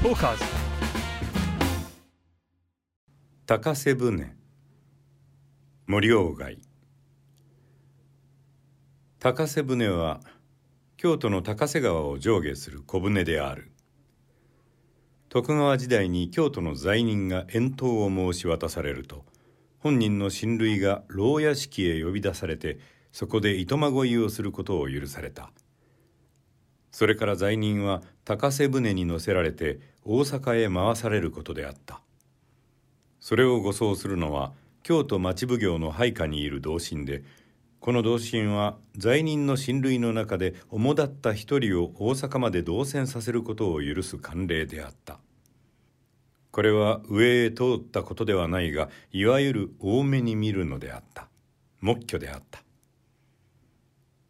トーカーズ高瀬船。森鴎外。高瀬船は京都の高瀬川を上下する小舟である。徳川時代に京都の罪人が遠投を申し渡されると本人の親類が牢屋敷へ呼び出されてそこで糸まごいをすることを許された。それから罪人は高瀬船に乗せられて大阪へ回されることであった。それを護送するのは京都町奉行の配下にいる同心でこの同心は罪人の親類の中で主だった一人を大阪まで動線させることを許す慣例であった。これは上へ通ったことではないがいわゆる多めに見るのであった。目挙であった。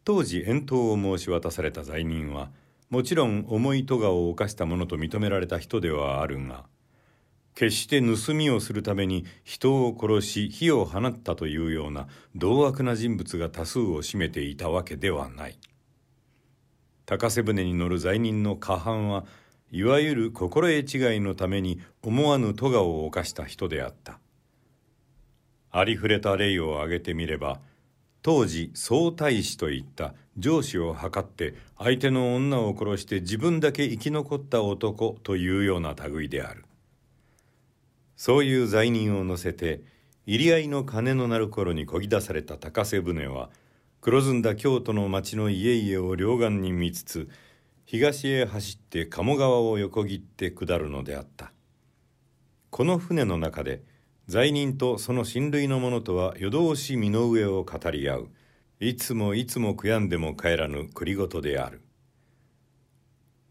当時遠投を申し渡された罪人はもちろん重い咎を犯したものと認められた人ではあるが決して盗みをするために人を殺し火を放ったというような同悪な人物が多数を占めていたわけではない。高瀬船に乗る罪人の過半はいわゆる心得違いのために思わぬ咎を犯した人であった。ありふれた例を挙げてみれば当時総大使といった上司を図って相手の女を殺して自分だけ生き残った男というような類である。そういう罪人を乗せて入り合いの鐘の鳴る頃にこぎ出された高瀬船は黒ずんだ京都の町の家々を両岸に見つつ東へ走って鴨川を横切って下るのであった。この船の中で罪人とその親類の者とは夜通し身の上を語り合う。いつもいつも悔やんでも帰らぬ栗ごとである。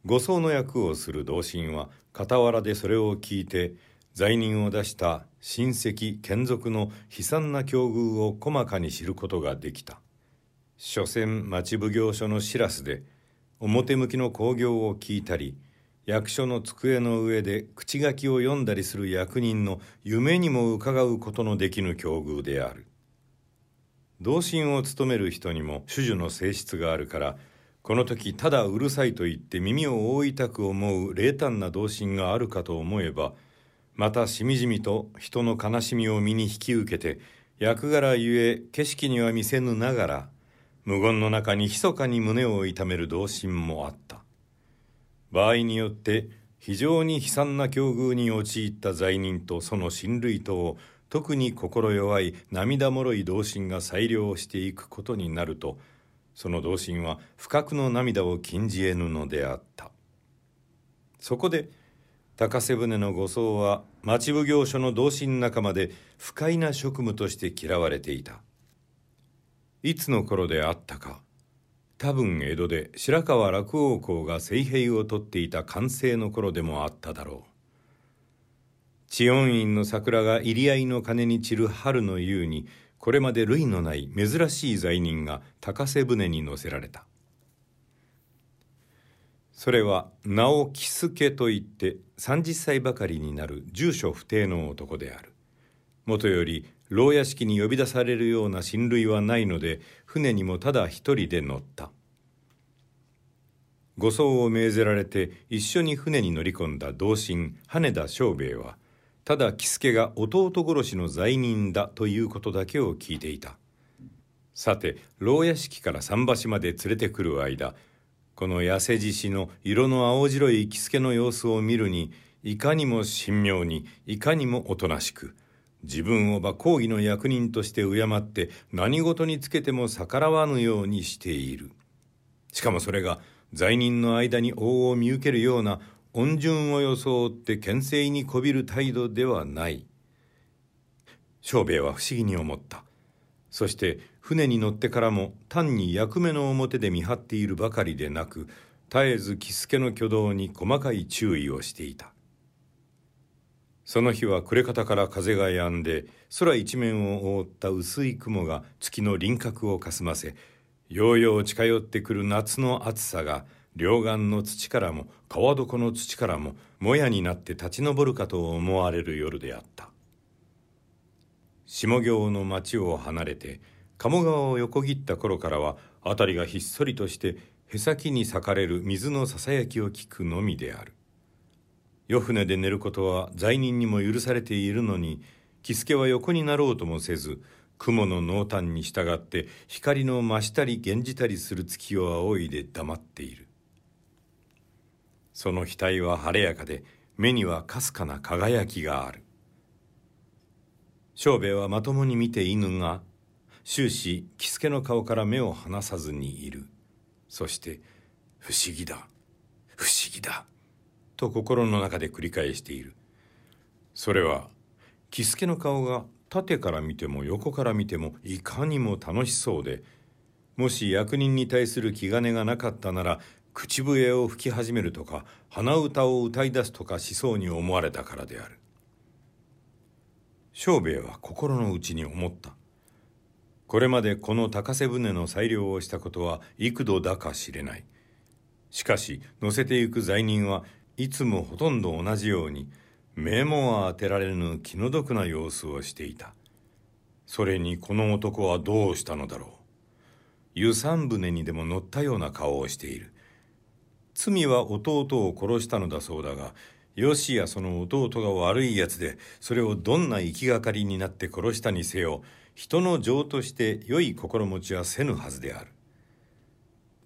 護送の役をする同心は傍らでそれを聞いて罪人を出した親戚眷属の悲惨な境遇を細かに知ることができた。所詮町奉行所の知らすで表向きの興行を聞いたり役所の机の上で口書きを読んだりする役人の夢にも伺うことのできぬ境遇である。同心を務める人にも種々の性質があるからこの時ただうるさいと言って耳を覆いたく思う冷淡な同心があるかと思えばまたしみじみと人の悲しみを身に引き受けて役柄ゆえ景色には見せぬながら無言の中に密かに胸を痛める同心もあった。場合によって非常に悲惨な境遇に陥った罪人とその親類とを特に心弱い涙もろい同心が裁量していくことになるとその同心は不覚の涙を禁じ得ぬのであった。そこで高瀬船の護送は町奉行所の同心仲間で不快な職務として嫌われていた。いつの頃であったか。多分江戸で白河落王公が聖兵をとっていた完成の頃でもあっただろう。知恩院の桜が入り合いの鐘に散る春の夕にこれまで類のない珍しい罪人が高瀬船に乗せられた。それは名を喜助といって30歳ばかりになる住所不定の男である。もとより牢屋敷に呼び出されるような親類はないので船にもただ一人で乗った。護送を命ぜられて一緒に船に乗り込んだ同心羽田正兵衛はただ喜助が弟殺しの罪人だということだけを聞いていた。さて牢屋敷から桟橋まで連れてくる間この痩せ獅子の色の青白い喜助の様子を見るにいかにも神妙にいかにもおとなしく自分をば公儀の役人として敬って何事につけても逆らわぬようにしている。しかもそれが罪人の間に王を見受けるような恩順を装って牽制にこびる態度ではない。庄兵衛は不思議に思った。そして船に乗ってからも単に役目の表で見張っているばかりでなく絶えず喜助の挙動に細かい注意をしていた。その日は暮れ方から風が止んで空一面を覆った薄い雲が月の輪郭をかすませようよう近寄ってくる夏の暑さが両岸の土からも川床の土からももやになって立ち上るかと思われる夜であった。下行の町を離れて鴨川を横切った頃からは辺りがひっそりとしてへさきに裂かれる水のささやきを聞くのみである。夜船で寝ることは罪人にも許されているのに喜助は横になろうともせず雲の濃淡に従って光の増したり減じたりする月を仰いで黙っている。その額は晴れやかで目にはかすかな輝きがある。庄兵衛はまともに見て犬が終始喜助の顔から目を離さずにいる。そして「不思議だ。不思議だ」と心の中で繰り返している。それは喜助の顔が縦から見ても横から見てもいかにも楽しそうでもし役人に対する気兼ねがなかったなら口笛を吹き始めるとか鼻歌を歌い出すとかしそうに思われたからである。庄兵衛は心の内に思った。これまでこの高瀬船の裁量をしたことは幾度だか知れない。しかし乗せてゆく罪人はいつもほとんど同じように目も当てられぬ気の毒な様子をしていた。それにこの男はどうしたのだろう。湯山船にでも乗ったような顔をしている。罪は弟を殺したのだそうだがよしやその弟が悪いやつでそれをどんな行きがかりになって殺したにせよ人の情として良い心持ちはせぬはずである。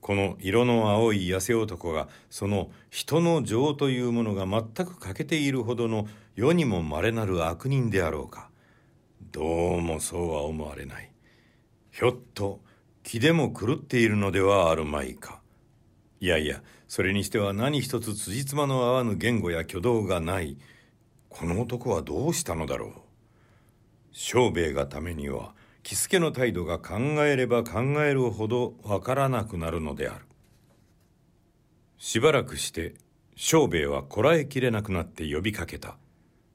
この色の青い痩せ男がその人の情というものが全く欠けているほどの世にも稀なる悪人であろうか。どうもそうは思われない。ひょっと気でも狂っているのではあるまいか。いやいやそれにしては何一つ辻褄の合わぬ言語や挙動がない。この男はどうしたのだろう。庄兵衛がためには喜助の態度が考えれば考えるほどわからなくなるのである。しばらくして庄兵衛はこらえきれなくなって呼びかけた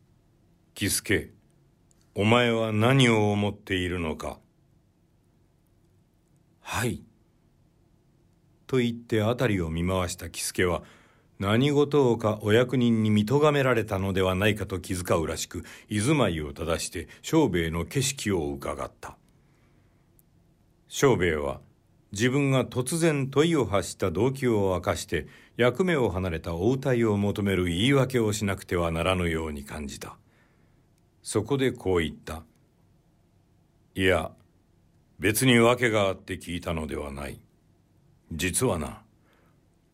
「喜助お前は何を思っているのか?」「はい」と言って辺りを見回した喜助は何事をかお役人に見とがめられたのではないかと気遣うらしく居住まいを正して庄兵衛の景色を伺った。庄兵衛は自分が突然問いを発した動機を明かして役目を離れた応対を求める言い訳をしなくてはならぬように感じた。そこでこう言った。いや別に訳があって聞いたのではない。実はな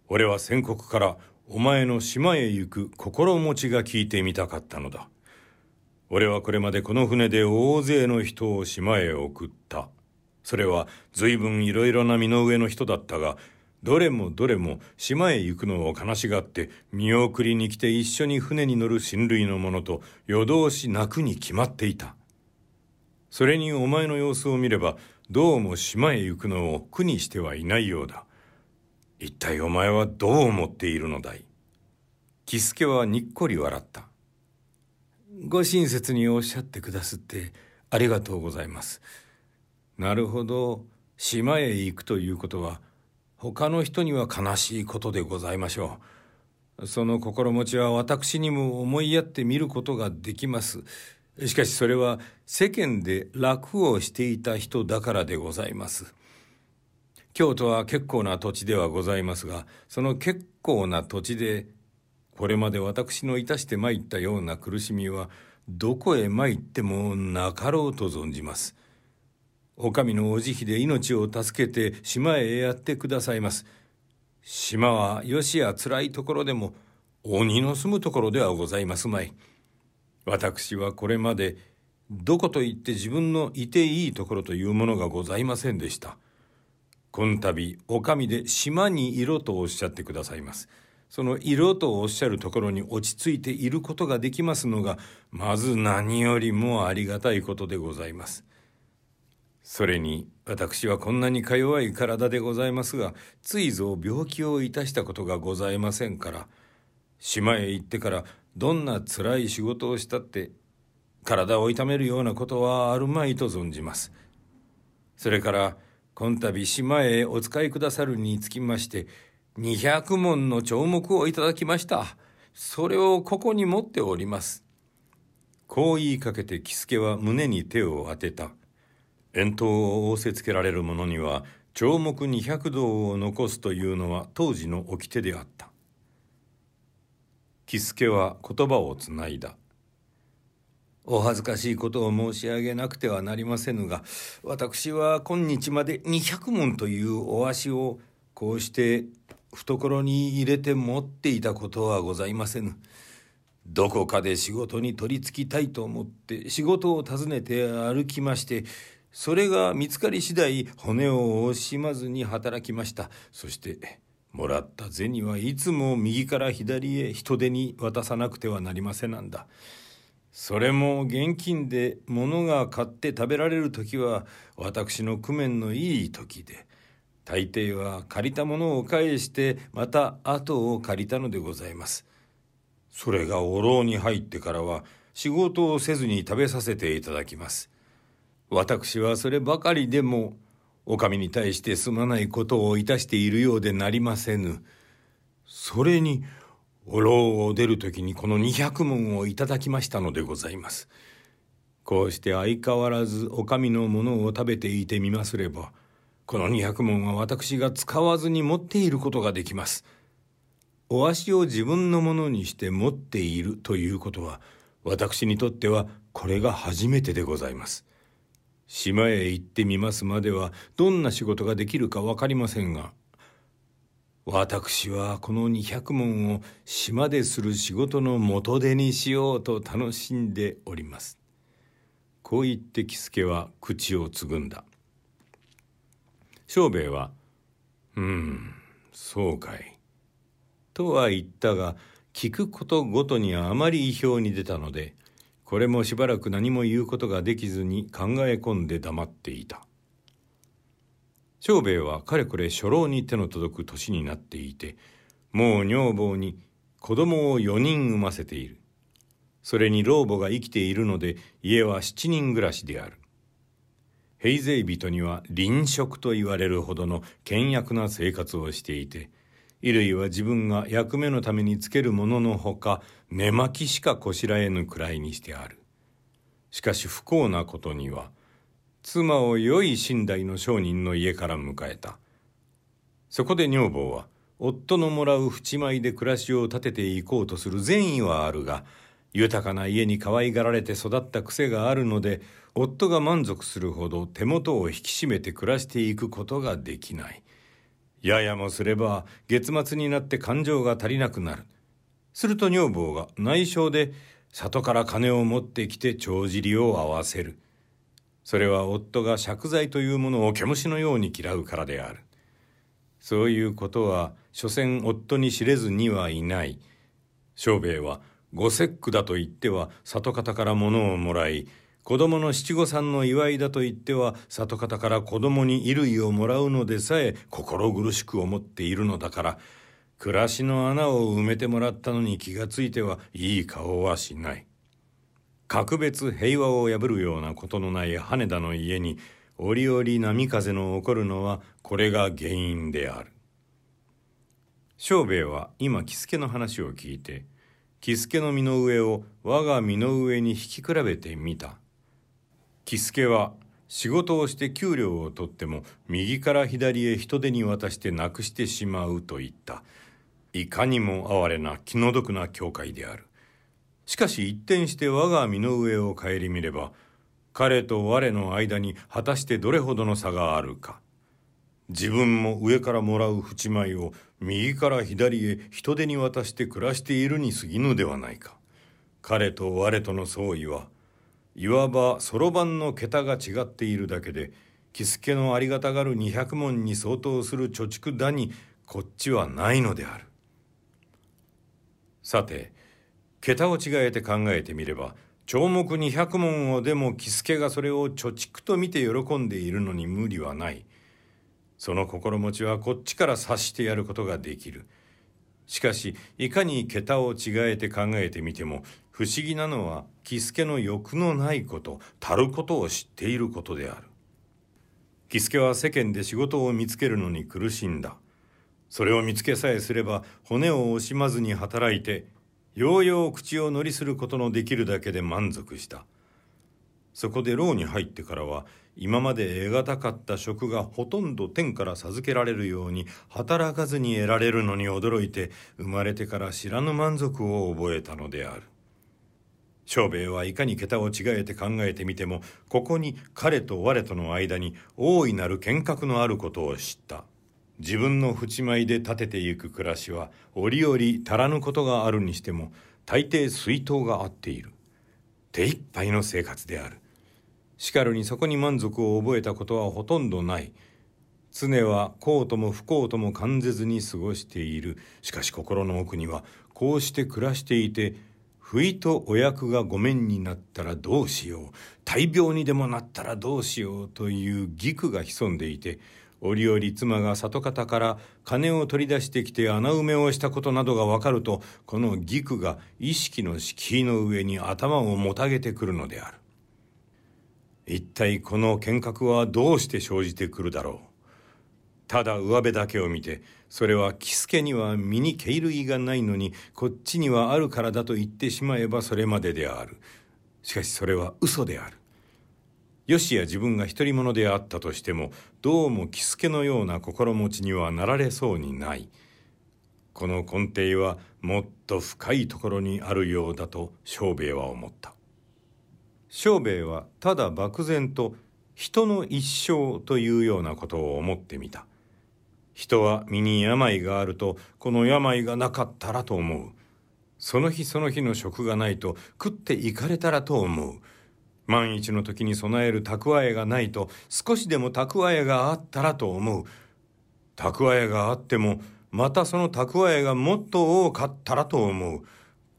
俺は先刻からお前の島へ行く心持ちが聞いてみたかったのだ。俺はこれまでこの船で大勢の人を島へ送った。それは随分いろいろな身の上の人だったが、どれもどれも島へ行くのを悲しがって見送りに来て一緒に船に乗る親類の者と夜通し泣くに決まっていた。それにお前の様子を見ればどうも島へ行くのを苦にしてはいないようだ。一体お前はどう思っているのだい？喜助はにっこり笑った。ご親切におっしゃってくだすってありがとうございます。なるほど、島へ行くということは、他の人には悲しいことでございましょう。その心持ちは私にも思いやってみることができます。しかしそれは世間で楽をしていた人だからでございます。京都は結構な土地ではございますが、その結構な土地で、これまで私のいたして参ったような苦しみは、どこへ参ってもなかろうと存じます。お上のお慈悲で命を助けて島へやってくださいます。島はよしや辛いところでも鬼の住むところではございますまい。私はこれまでどこと言って自分のいていいところというものがございませんでした。この度、お上で島にいろとおっしゃってくださいます。その色とおっしゃるところに落ち着いていることができますのが、まず何よりもありがたいことでございます。それに、私はこんなにか弱い体でございますが、ついぞ病気をいたしたことがございませんから、島へ行ってからどんな辛い仕事をしたって、体を痛めるようなことはあるまいと存じます。それから、今度島へお使いくださるにつきまして、200文の帳目をいただきました。それをここに持っております。こう言いかけて喜助は胸に手を当てた。遠投を仰せつけられる者には、帳目200道を残すというのは当時の掟であった。喜助は言葉をつないだお恥ずかしいことを申し上げなくてはなりませぬが私は今日まで200文というお足をこうして懐に入れて持っていたことはございませぬ。どこかで仕事に取り付きたいと思って仕事を訪ねて歩きましてそれが見つかり次第骨を惜しまずに働きましたそしてもらった銭はいつも右から左へ人手に渡さなくてはなりませんなんだそれも現金で物が買って食べられる時は私の工面のいい時で大抵は借りたものを返してまた後を借りたのでございます。それがお牢に入ってからは仕事をせずに食べさせていただきます。私はそればかりでもお上に対してすまないことをいたしているようでなりませぬ。それにお牢を出る時にこの200文をいただきましたのでございます。こうして相変わらずお上のものを食べていてみますれば、この200文は私が使わずに持っていることができます。お足を自分のものにして持っているということは、私にとってはこれが初めてでございます。島へ行ってみますまではどんな仕事ができるか分かりませんが、私はこの200文を島でする仕事の元手にしようと楽しんでおります。こう言って喜助は口をつぐんだ。庄兵衛は、うん、そうかい。とは言ったが、聞くことごとにあまり意表に出たので、これもしばらく何も言うことができずに考え込んで黙っていた。長兵衛はかれこれ初老に手の届く年になっていてもう女房に子供を4人産ませている。それに老母が生きているので家は7人暮らしである。平勢人には臨職と言われるほどの倹約な生活をしていて衣類は自分が役目のためにつけるもののほか寝巻きしかこしらえぬくらいにしてある。しかし不幸なことには妻を良い寝台の商人の家から迎えた。そこで女房は夫のもらう淵米で暮らしを立てていこうとする善意はあるが豊かな家に可愛がられて育った癖があるので夫が満足するほど手元を引き締めて暮らしていくことができない。ややもすれば月末になって感情が足りなくなる。すると女房が内緒で里から金を持ってきて帳尻を合わせる。それは夫が借財というものを毛虫のように嫌うからである。そういうことは所詮夫に知れずにはいない。庄兵衛はご節句だと言っては里方から物をもらい子供の七五三の祝いだと言っては里方から子供に衣類をもらうのでさえ心苦しく思っているのだから。暮らしの穴を埋めてもらったのに気がついてはいい顔はしない。格別平和を破るようなことのない羽田の家に折々波風の起こるのはこれが原因である。庄兵衛は今喜助の話を聞いて喜助の身の上を我が身の上に引き比べてみた。喜助は仕事をして給料を取っても右から左へ人手に渡してなくしてしまうと言った。いかにも哀れな気の毒な教会である。しかし一転して我が身の上を顧みれば彼と我の間に果たしてどれほどの差があるか。自分も上からもらう淵米を右から左へ人手に渡して暮らしているに過ぎぬではないか。彼と我との相違はいわばそろばんの桁が違っているだけで喜助のありがたがる200文に相当する貯蓄だにこっちはないのである。さて桁を違えて考えてみれば帳目200文をでも喜助がそれを貯蓄と見て喜んでいるのに無理はない。その心持ちはこっちから察してやることができる。しかしいかに桁を違えて考えてみても不思議なのは喜助の欲のないことたることを知っていることである。喜助は世間で仕事を見つけるのに苦しんだ。それを見つけさえすれば骨を惜しまずに働いてようよう口を乗りすることのできるだけで満足した。そこで牢に入ってからは今まで得難かった職がほとんど天から授けられるように働かずに得られるのに驚いて生まれてから知らぬ満足を覚えたのである。庄兵衛はいかに桁を違えて考えてみてもここに彼と我との間に大いなる見覚のあることを知った。自分の淵舞で立ててゆく暮らしは折々足らぬことがあるにしても大抵水筒が合っている。手一杯の生活である。しかるにそこに満足を覚えたことはほとんどない。常は幸とも不幸とも感ぜずに過ごしている。しかし心の奥にはこうして暮らしていて不意とお役が御免になったらどうしよう。大病にでもなったらどうしようという義句が潜んでいて折々妻が里方から金を取り出してきて穴埋めをしたことなどがわかるとこの義句が意識の敷居の上に頭をもたげてくるのである。一体この見覚はどうして生じてくるだろう。ただ上辺だけを見てそれは喜助には身に毛類がないのにこっちにはあるからだと言ってしまえばそれまでである。しかしそれは嘘である。よしや自分が独り者であったとしてもどうも喜助のような心持ちにはなられそうにない。この根底はもっと深いところにあるようだと庄兵衛は思った。庄兵衛はただ漠然と人の一生というようなことを思ってみた。人は身に病があるとこの病がなかったらと思う。その日その日の食がないと食っていかれたらと思う。万一の時に備える蓄えがないと少しでも蓄えがあったらと思う蓄えがあってもまたその蓄えがもっと多かったらと思う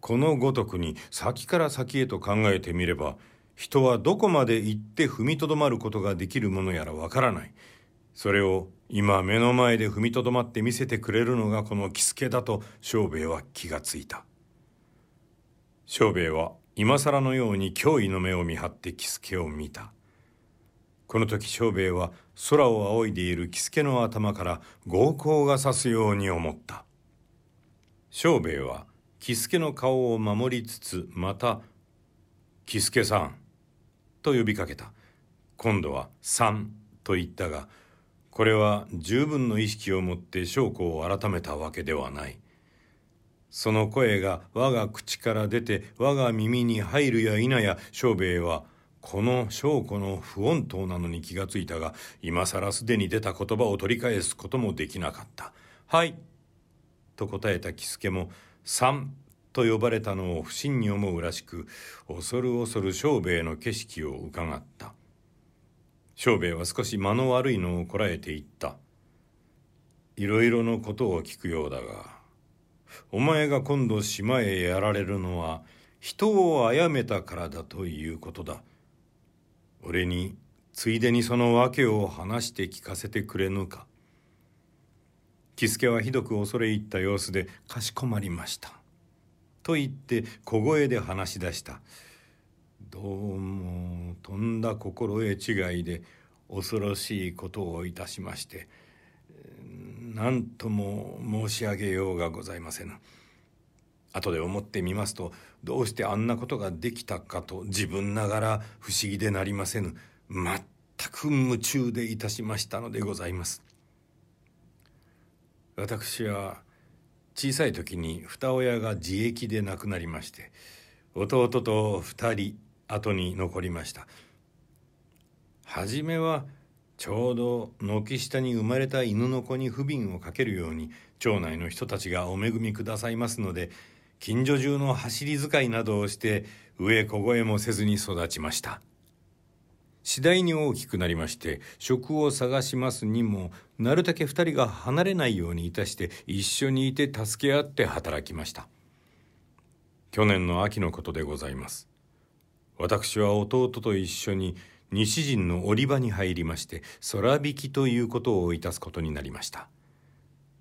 このごとくに先から先へと考えてみれば人はどこまで行って踏みとどまることができるものやらわからない。それを今目の前で踏みとどまって見せてくれるのがこの喜助だと庄兵衛は気がついた。庄兵衛は今更のように脅威の目を見張って喜助を見た。この時庄兵衛は空を仰いでいる喜助の頭から豪光が差すように思った。庄兵衛は喜助の顔を守りつつまた「喜助さん」と呼びかけた今度は「さん」と言ったがこれは十分の意識を持って証拠を改めたわけではないその声が我が口から出て我が耳に入るや否や庄兵衛はこの証拠の不穏当なのに気がついたが今更すでに出た言葉を取り返すこともできなかった「はい」と答えた喜助も「さん」と呼ばれたのを不審に思うらしく恐る恐る庄兵衛の景色をうかがった。庄兵衛は少し間の悪いのをこらえて言った。いろいろのことを聞くようだがお前が今度島へやられるのは人を殺めたからだということだ。俺についでにその訳を話して聞かせてくれぬか。喜助はひどく恐れ入った様子でかしこまりました。と言って小声で話し出した。どうもとんだ心得違いで恐ろしいことをいたしまして何とも申し上げようがございませぬ後で思ってみますとどうしてあんなことができたかと自分ながら不思議でなりませぬ全く夢中でいたしましたのでございます。私は小さい時に二親が自役で亡くなりまして弟と二人後に残りました。初めはちょうど軒下に生まれた犬の子に不憫をかけるように町内の人たちがお恵みくださいますので近所中の走り使いなどをして上小声もせずに育ちました。次第に大きくなりまして職を探しますにもなるだけ二人が離れないようにいたして一緒にいて助け合って働きました。去年の秋のことでございます。私は弟と一緒に西陣の織場に入りまして空引きということをいたすことになりました。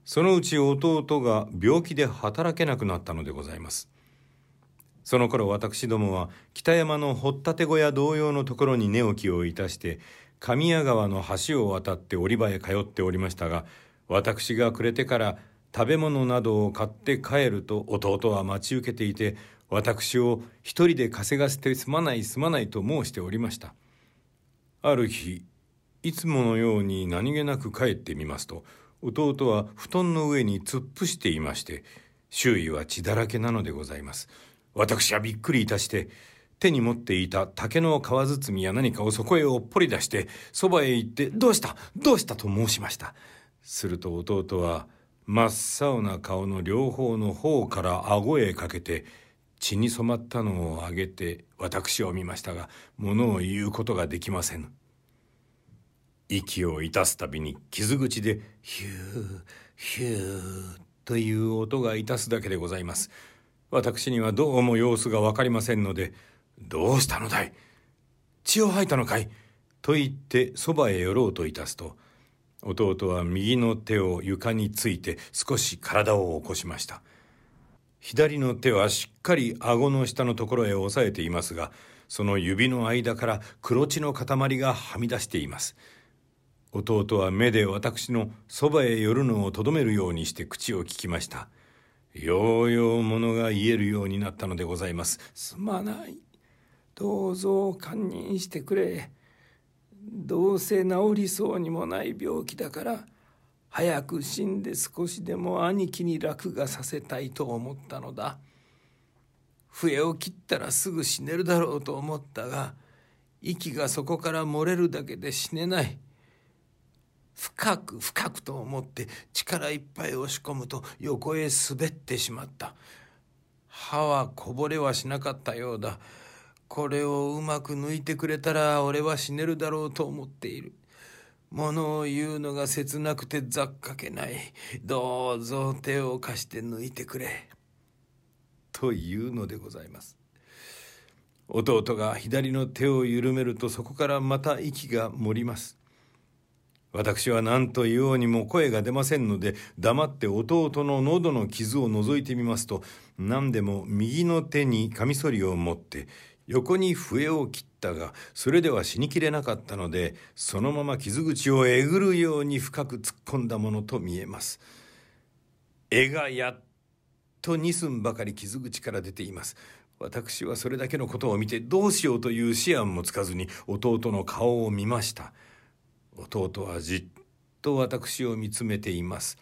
そのうち弟が病気で働けなくなったのでございます。その頃私どもは北山の掘ったて小屋同様のところに寝起きをいたして神谷川の橋を渡って織場へ通っておりましたが私が暮れてから食べ物などを買って帰ると弟は待ち受けていて私を一人で稼がせてすまないすまないと申しておりました。ある日いつものように何気なく帰ってみますと弟は布団の上に突っ伏していまして周囲は血だらけなのでございます。私はびっくりいたして手に持っていた竹の皮包みや何かをそこへおっぽり出してそばへ行って「どうした？どうした?」と申しました。すると弟は真っ青な顔の両方の方から顎へかけて血に染まったのをあげて私を見ましたが物を言うことができません。息をいたすたびに傷口でヒューヒューという音がいたすだけでございます。私にはどうも様子が分かりませんので「どうしたのだい？血を吐いたのかい?」と言ってそばへ寄ろうといたすと弟は右の手を床について少し体を起こしました。左の手はしっかり顎の下のところへ押さえていますがその指の間から黒血の塊がはみ出しています。弟は目で私のそばへ寄るのをとどめるようにして口を聞きました。ようようものが言えるようになったのでございます。すまない。どうぞ堪忍してくれ。どうせ治りそうにもない病気だから早く死んで少しでも兄貴に楽がさせたいと思ったのだ。笛を切ったらすぐ死ねるだろうと思ったが息がそこから漏れるだけで死ねない。深く深くと思って力いっぱい押し込むと横へ滑ってしまった。歯はこぼれはしなかったようだ。これをうまく抜いてくれたら俺は死ねるだろうと思っている。物を言うのが切なくてざっかけない。どうぞ手を貸して抜いてくれ。というのでございます。弟が左の手を緩めるとそこからまた息が漏ります。私は何と言おうにも声が出ませんので黙って弟の喉の傷を覗いてみますと何でも右の手にカミソリを持って横に笛を切ったがそれでは死にきれなかったのでそのまま傷口をえぐるように深く突っ込んだものと見えます。絵がやっと2寸ばかり傷口から出ています。私はそれだけのことを見てどうしようという思案もつかずに弟の顔を見ました。弟はじっと私を見つめています。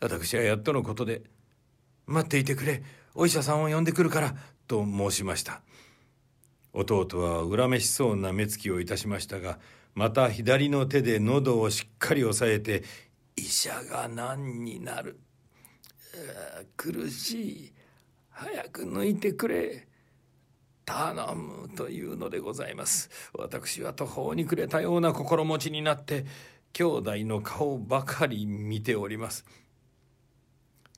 私はやっとのことで「待っていてくれ。お医者さんを呼んでくるから」と申しました。弟は恨めしそうな目つきをいたしましたがまた左の手で喉をしっかり押さえて「医者が何になる。苦しい。早く抜いてくれ」頼むというのでございます。私は途方に暮れたような心持ちになって兄弟の顔ばかり見ております。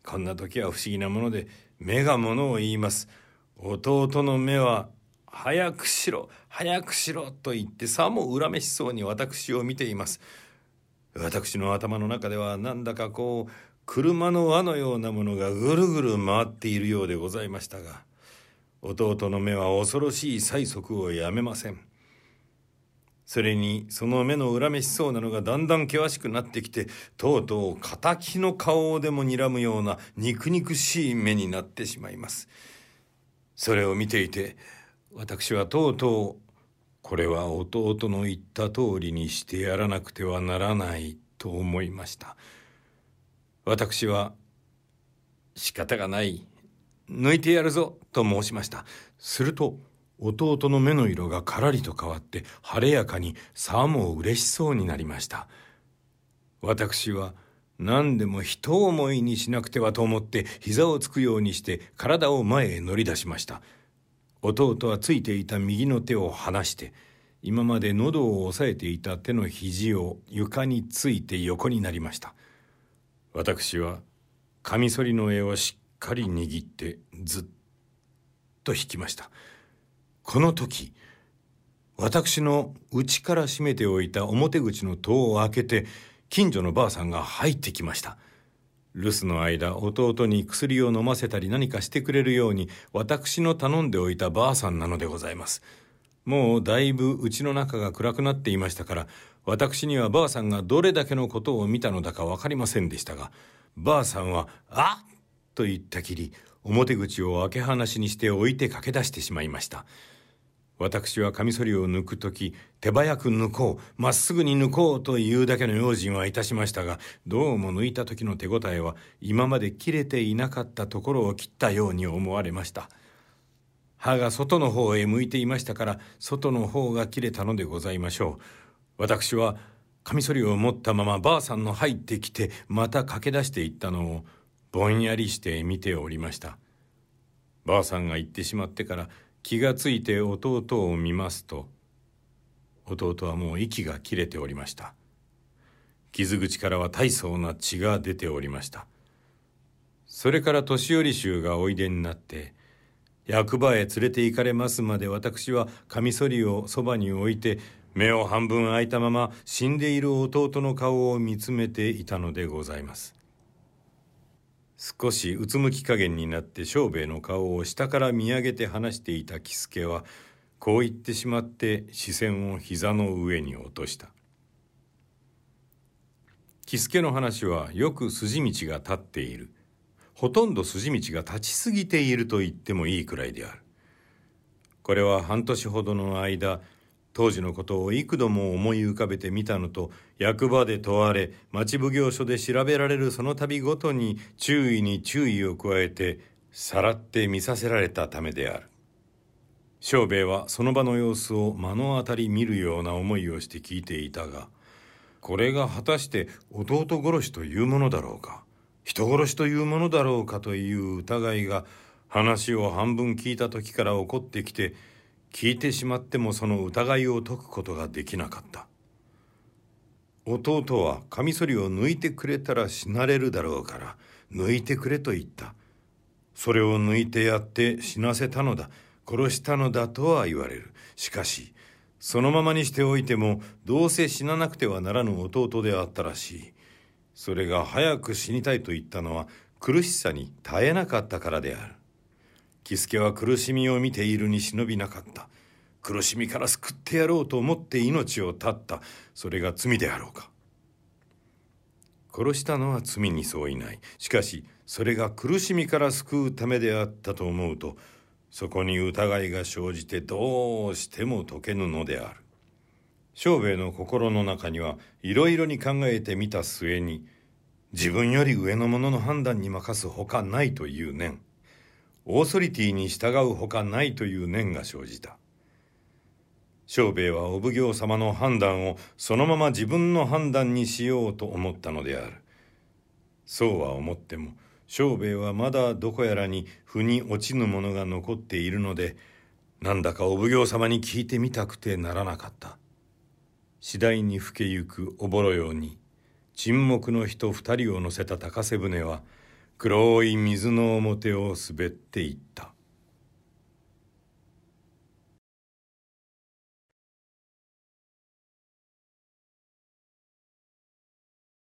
こんな時は不思議なもので目がものを言います。弟の目は「早くしろ早くしろ」と言ってさも恨めしそうに私を見ています。私の頭の中ではなんだかこう車の輪のようなものがぐるぐる回っているようでございましたが弟の目は恐ろしい催促をやめません。それにその目の恨めしそうなのがだんだん険しくなってきてとうとう敵の顔をでも睨むような肉肉しい目になってしまいます。それを見ていて私はとうとうこれは弟の言った通りにしてやらなくてはならないと思いました。私は仕方がない抜いてやるぞと申しました。すると弟の目の色がからりと変わって晴れやかにさも嬉しそうになりました。私は何でも人思いにしなくてはと思って膝をつくようにして体を前へ乗り出しました。弟はついていた右の手を離して今まで喉を押さえていた手の肘を床について横になりました。私はカミソリの柄をしっかり握ってずっと引きました。この時私の内から閉めておいた表口の戸を開けて近所のばあさんが入ってきました留守の間弟に薬を飲ませたり何かしてくれるように私の頼んでおいたばあさんなのでございますもうだいぶ家の中が暗くなっていましたから私にはばあさんがどれだけのことを見たのだか分かりませんでしたがばあさんは「あっ!」と言ったきり表口を開け放しにして置いて駆け出してしまいました私はカミソリを抜く時手早く抜こうまっすぐに抜こうというだけの用心はいたしましたがどうも抜いた時の手応えは今まで切れていなかったところを切ったように思われました。歯が外の方へ向いていましたから外の方が切れたのでございましょう。私はカミソリを持ったままばあさんの入ってきてまた駆け出していったのをぼんやりして見ておりました。ばあさんが行ってしまってから気がついて弟を見ますと弟はもう息が切れておりました。傷口からは大層な血が出ておりました。それから年寄り衆がおいでになって役場へ連れて行かれますまで私はカミソリをそばに置いて目を半分開いたまま死んでいる弟の顔を見つめていたのでございます。少しうつむき加減になって庄兵衛の顔を下から見上げて話していた喜助はこう言ってしまって視線を膝の上に落とした。喜助の話はよく筋道が立っている。ほとんど筋道が立ちすぎていると言ってもいいくらいである。これは半年ほどの間当時のことを幾度も思い浮かべてみたのと役場で問われ町奉行所で調べられるその度ごとに注意に注意を加えてさらって見させられたためである。庄兵衛はその場の様子を目の当たり見るような思いをして聞いていたがこれが果たして弟殺しというものだろうか人殺しというものだろうかという疑いが話を半分聞いた時から起こってきて聞いてしまってもその疑いを解くことができなかった。弟はカミソリを抜いてくれたら死なれるだろうから抜いてくれと言った。それを抜いてやって死なせたのだ。殺したのだとは言われる。しかしそのままにしておいてもどうせ死ななくてはならぬ弟であったらしい。それが早く死にたいと言ったのは苦しさに耐えなかったからである。喜助は苦しみを見ているに忍びなかった。苦しみから救ってやろうと思って命を絶った。それが罪であろうか。殺したのは罪に相違ない。しかしそれが苦しみから救うためであったと思うとそこに疑いが生じてどうしても解けぬのである。庄兵衛の心の中にはいろいろに考えてみた末に自分より上の者の判断に任すほかないという念。オーソリティに従うほかないという念が生じた。庄兵衛はお奉行様の判断をそのまま自分の判断にしようと思ったのである。そうは思っても庄兵衛はまだどこやらに腑に落ちぬものが残っているのでなんだかお奉行様に聞いてみたくてならなかった。次第に更けゆくおぼろように沈黙の人二人を乗せた高瀬船は黒い水の表を滑っていった。